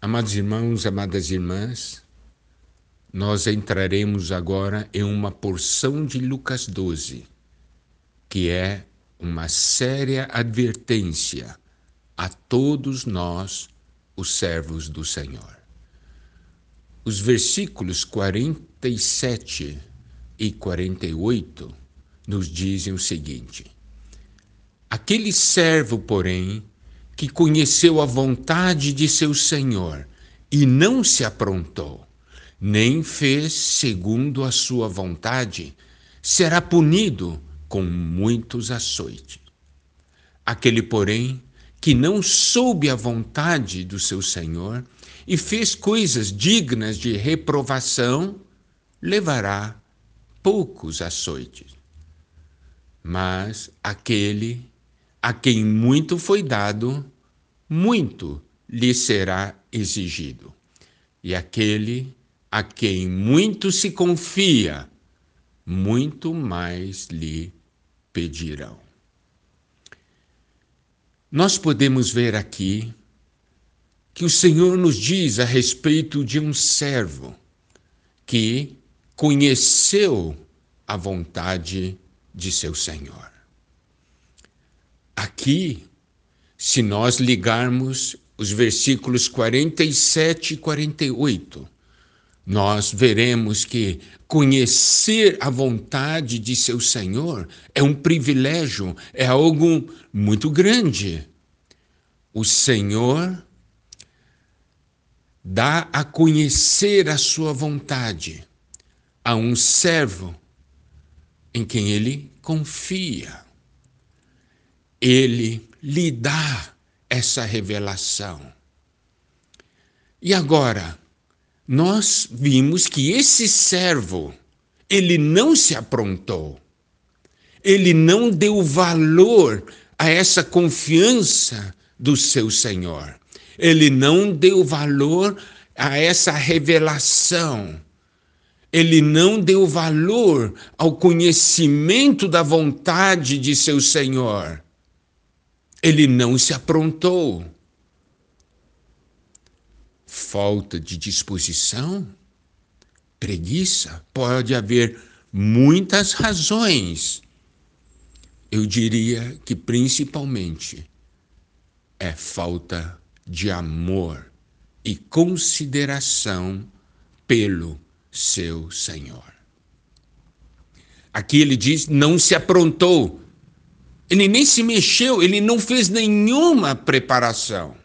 Amados irmãos, amadas irmãs, nós entraremos agora em uma porção de Lucas 12, que é uma séria advertência a todos nós, os servos do Senhor. Os versículos 47 e 48 nos dizem o seguinte: Aquele servo, porém, que conheceu a vontade de seu senhor e não se aprontou, nem fez segundo a sua vontade, será punido com muitos açoites. Aquele, porém, que não soube a vontade do seu senhor e fez coisas dignas de reprovação, levará poucos açoites. Mas aquele a quem muito foi dado, muito lhe será exigido. E aquele a quem muito se confia, muito mais lhe pedirão. Nós podemos ver aqui que o Senhor nos diz a respeito de um servo que conheceu a vontade de seu Senhor. Aqui, se nós ligarmos os versículos 47 e 48, nós veremos que conhecer a vontade de seu Senhor é um privilégio, é algo muito grande. O Senhor dá a conhecer a sua vontade a um servo em quem ele confia ele lhe dá essa revelação. E agora, nós vimos que esse servo, ele não se aprontou, ele não deu valor a essa confiança do seu Senhor, ele não deu valor a essa revelação, ele não deu valor ao conhecimento da vontade de seu Senhor ele não se aprontou. Falta de disposição, preguiça, pode haver muitas razões. Eu diria que principalmente é falta de amor e consideração pelo seu Senhor. Aqui ele diz: não se aprontou, ele nem se mexeu, ele não fez nenhuma preparação.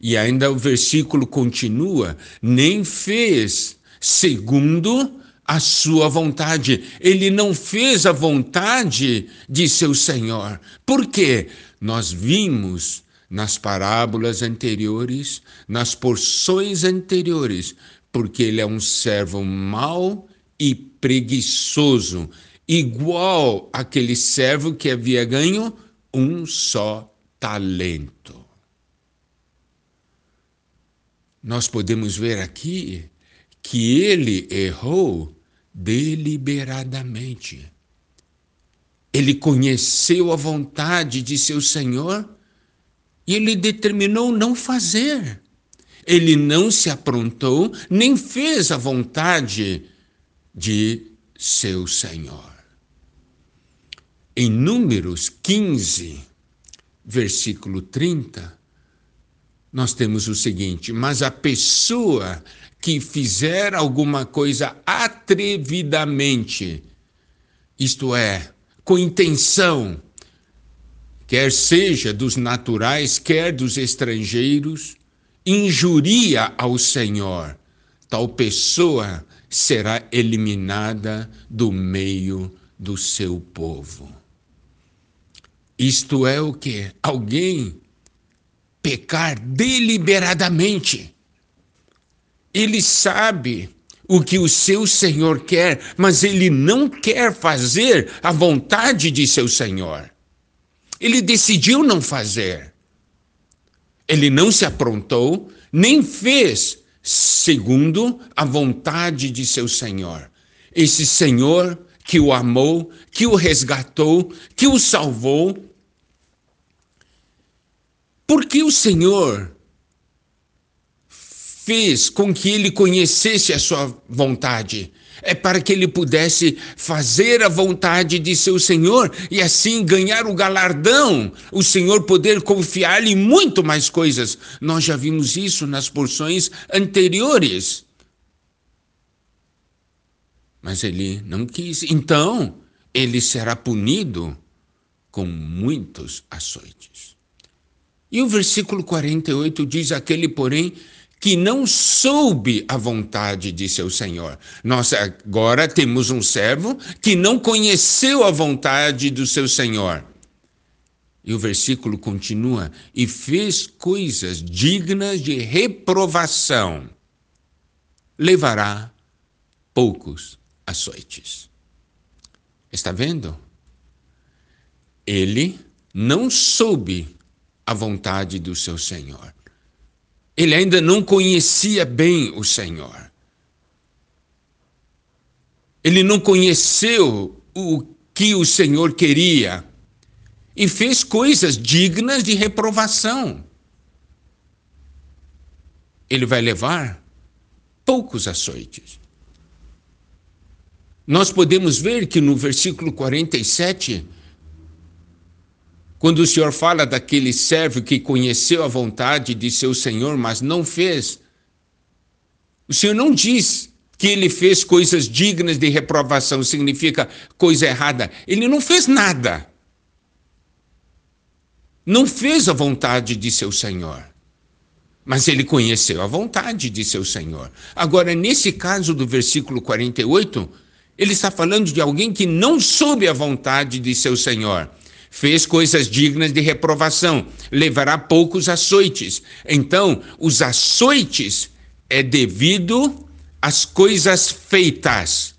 E ainda o versículo continua: nem fez segundo a sua vontade. Ele não fez a vontade de seu Senhor. Por quê? Nós vimos nas parábolas anteriores, nas porções anteriores, porque ele é um servo mau e preguiçoso igual aquele servo que havia ganho um só talento. Nós podemos ver aqui que ele errou deliberadamente. Ele conheceu a vontade de seu Senhor e ele determinou não fazer. Ele não se aprontou, nem fez a vontade de seu Senhor. Em Números 15, versículo 30, nós temos o seguinte: Mas a pessoa que fizer alguma coisa atrevidamente, isto é, com intenção, quer seja dos naturais, quer dos estrangeiros, injuria ao Senhor, tal pessoa será eliminada do meio do seu povo. Isto é o que? Alguém pecar deliberadamente. Ele sabe o que o seu Senhor quer, mas ele não quer fazer a vontade de seu Senhor. Ele decidiu não fazer. Ele não se aprontou, nem fez segundo a vontade de seu Senhor. Esse Senhor que o amou, que o resgatou, que o salvou, por que o Senhor fez com que ele conhecesse a sua vontade. É para que ele pudesse fazer a vontade de seu Senhor e assim ganhar o galardão, o Senhor poder confiar-lhe muito mais coisas. Nós já vimos isso nas porções anteriores. Mas ele não quis. Então, ele será punido com muitos açoites. E o versículo 48 diz: Aquele, porém, que não soube a vontade de seu senhor. Nós agora temos um servo que não conheceu a vontade do seu senhor. E o versículo continua: e fez coisas dignas de reprovação, levará poucos açoites. Está vendo? Ele não soube a vontade do seu senhor. Ele ainda não conhecia bem o Senhor. Ele não conheceu o que o Senhor queria e fez coisas dignas de reprovação. Ele vai levar poucos açoites. Nós podemos ver que no versículo 47 quando o Senhor fala daquele servo que conheceu a vontade de seu Senhor, mas não fez, o Senhor não diz que ele fez coisas dignas de reprovação, significa coisa errada. Ele não fez nada. Não fez a vontade de seu Senhor. Mas ele conheceu a vontade de seu Senhor. Agora, nesse caso do versículo 48, ele está falando de alguém que não soube a vontade de seu Senhor fez coisas dignas de reprovação, levará poucos açoites. Então, os açoites é devido às coisas feitas.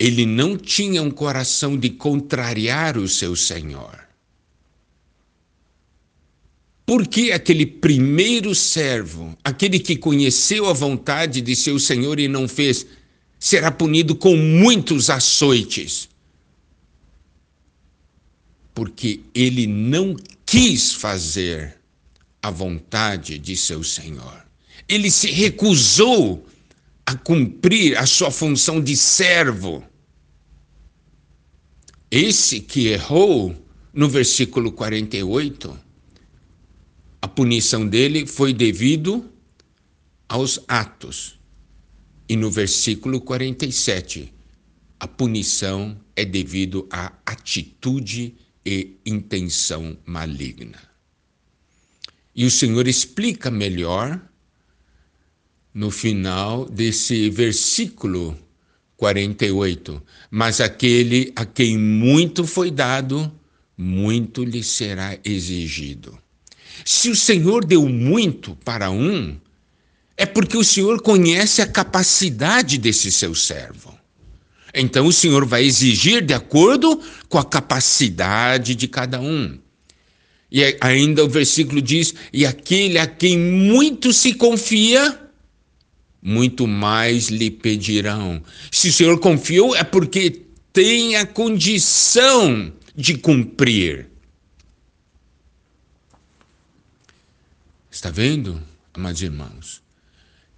Ele não tinha um coração de contrariar o seu Senhor. Por que aquele primeiro servo, aquele que conheceu a vontade de seu Senhor e não fez, será punido com muitos açoites. Porque ele não quis fazer a vontade de seu Senhor. Ele se recusou a cumprir a sua função de servo. Esse que errou no versículo 48, a punição dele foi devido aos atos e no versículo 47, a punição é devido à atitude e intenção maligna. E o Senhor explica melhor no final desse versículo 48. Mas aquele a quem muito foi dado, muito lhe será exigido. Se o Senhor deu muito para um, é porque o Senhor conhece a capacidade desse seu servo. Então o Senhor vai exigir de acordo com a capacidade de cada um. E ainda o versículo diz: E aquele a quem muito se confia, muito mais lhe pedirão. Se o Senhor confiou, é porque tem a condição de cumprir. Está vendo, amados irmãos?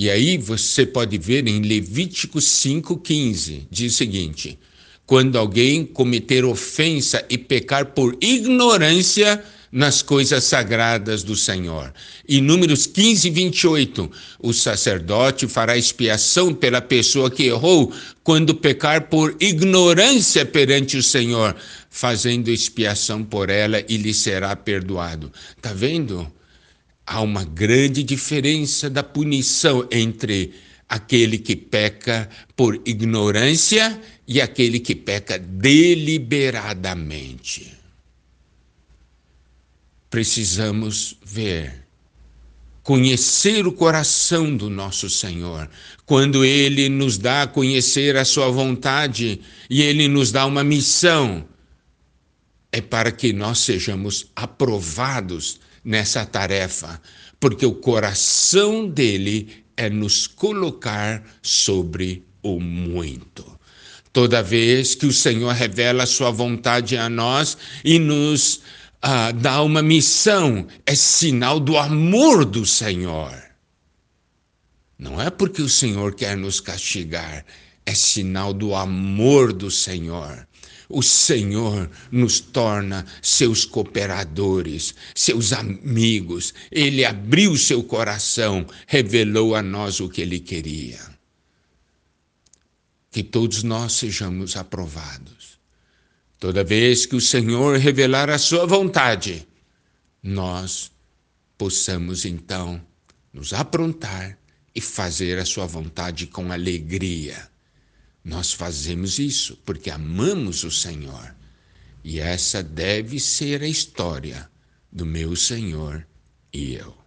E aí você pode ver em Levítico 5,15, diz o seguinte: quando alguém cometer ofensa e pecar por ignorância nas coisas sagradas do Senhor. E Números 15, 28, o sacerdote fará expiação pela pessoa que errou quando pecar por ignorância perante o Senhor, fazendo expiação por ela e lhe será perdoado. Tá vendo? Há uma grande diferença da punição entre aquele que peca por ignorância e aquele que peca deliberadamente. Precisamos ver, conhecer o coração do nosso Senhor, quando Ele nos dá a conhecer a Sua vontade e Ele nos dá uma missão, é para que nós sejamos aprovados nessa tarefa, porque o coração dele é nos colocar sobre o muito. Toda vez que o Senhor revela a sua vontade a nós e nos ah, dá uma missão, é sinal do amor do Senhor. Não é porque o Senhor quer nos castigar, é sinal do amor do Senhor. O Senhor nos torna seus cooperadores, seus amigos. Ele abriu seu coração, revelou a nós o que ele queria. Que todos nós sejamos aprovados. Toda vez que o Senhor revelar a sua vontade, nós possamos então nos aprontar e fazer a sua vontade com alegria nós fazemos isso porque amamos o Senhor. E essa deve ser a história do meu Senhor e eu.